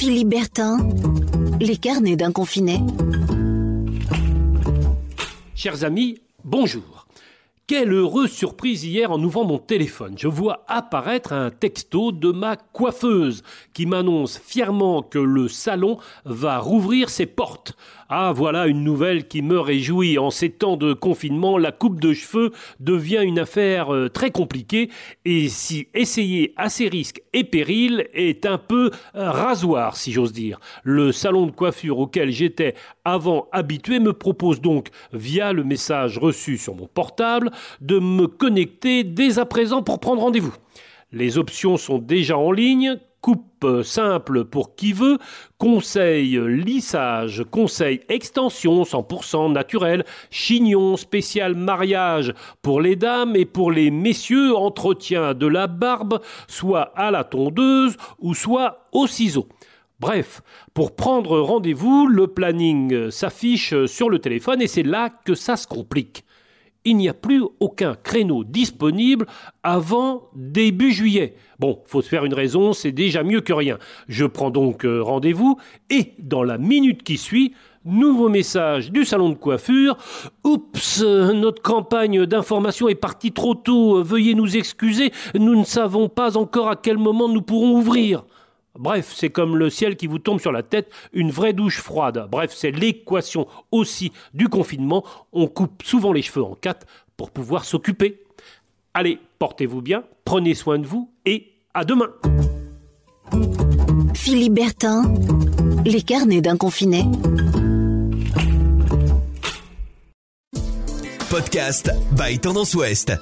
Philippe Bertin, les carnets d'un confiné. Chers amis, bonjour. Quelle heureuse surprise hier en ouvrant mon téléphone. Je vois apparaître un texto de ma coiffeuse qui m'annonce fièrement que le salon va rouvrir ses portes. Ah voilà une nouvelle qui me réjouit. En ces temps de confinement, la coupe de cheveux devient une affaire euh, très compliquée et si essayer à ses risques et périls est un peu euh, rasoir si j'ose dire. Le salon de coiffure auquel j'étais avant habitué me propose donc via le message reçu sur mon portable de me connecter dès à présent pour prendre rendez-vous. Les options sont déjà en ligne, coupe simple pour qui veut, conseil lissage, conseil extension 100% naturel, chignon spécial mariage pour les dames et pour les messieurs, entretien de la barbe, soit à la tondeuse ou soit au ciseau. Bref, pour prendre rendez-vous, le planning s'affiche sur le téléphone et c'est là que ça se complique il n'y a plus aucun créneau disponible avant début juillet. Bon, faut se faire une raison, c'est déjà mieux que rien. Je prends donc euh, rendez-vous et dans la minute qui suit, nouveau message du salon de coiffure. Oups, notre campagne d'information est partie trop tôt, veuillez nous excuser, nous ne savons pas encore à quel moment nous pourrons ouvrir. Bref, c'est comme le ciel qui vous tombe sur la tête, une vraie douche froide. Bref, c'est l'équation aussi du confinement. On coupe souvent les cheveux en quatre pour pouvoir s'occuper. Allez, portez-vous bien, prenez soin de vous et à demain. Philippe Bertin, les carnets d'un confiné. Podcast by Tendance Ouest.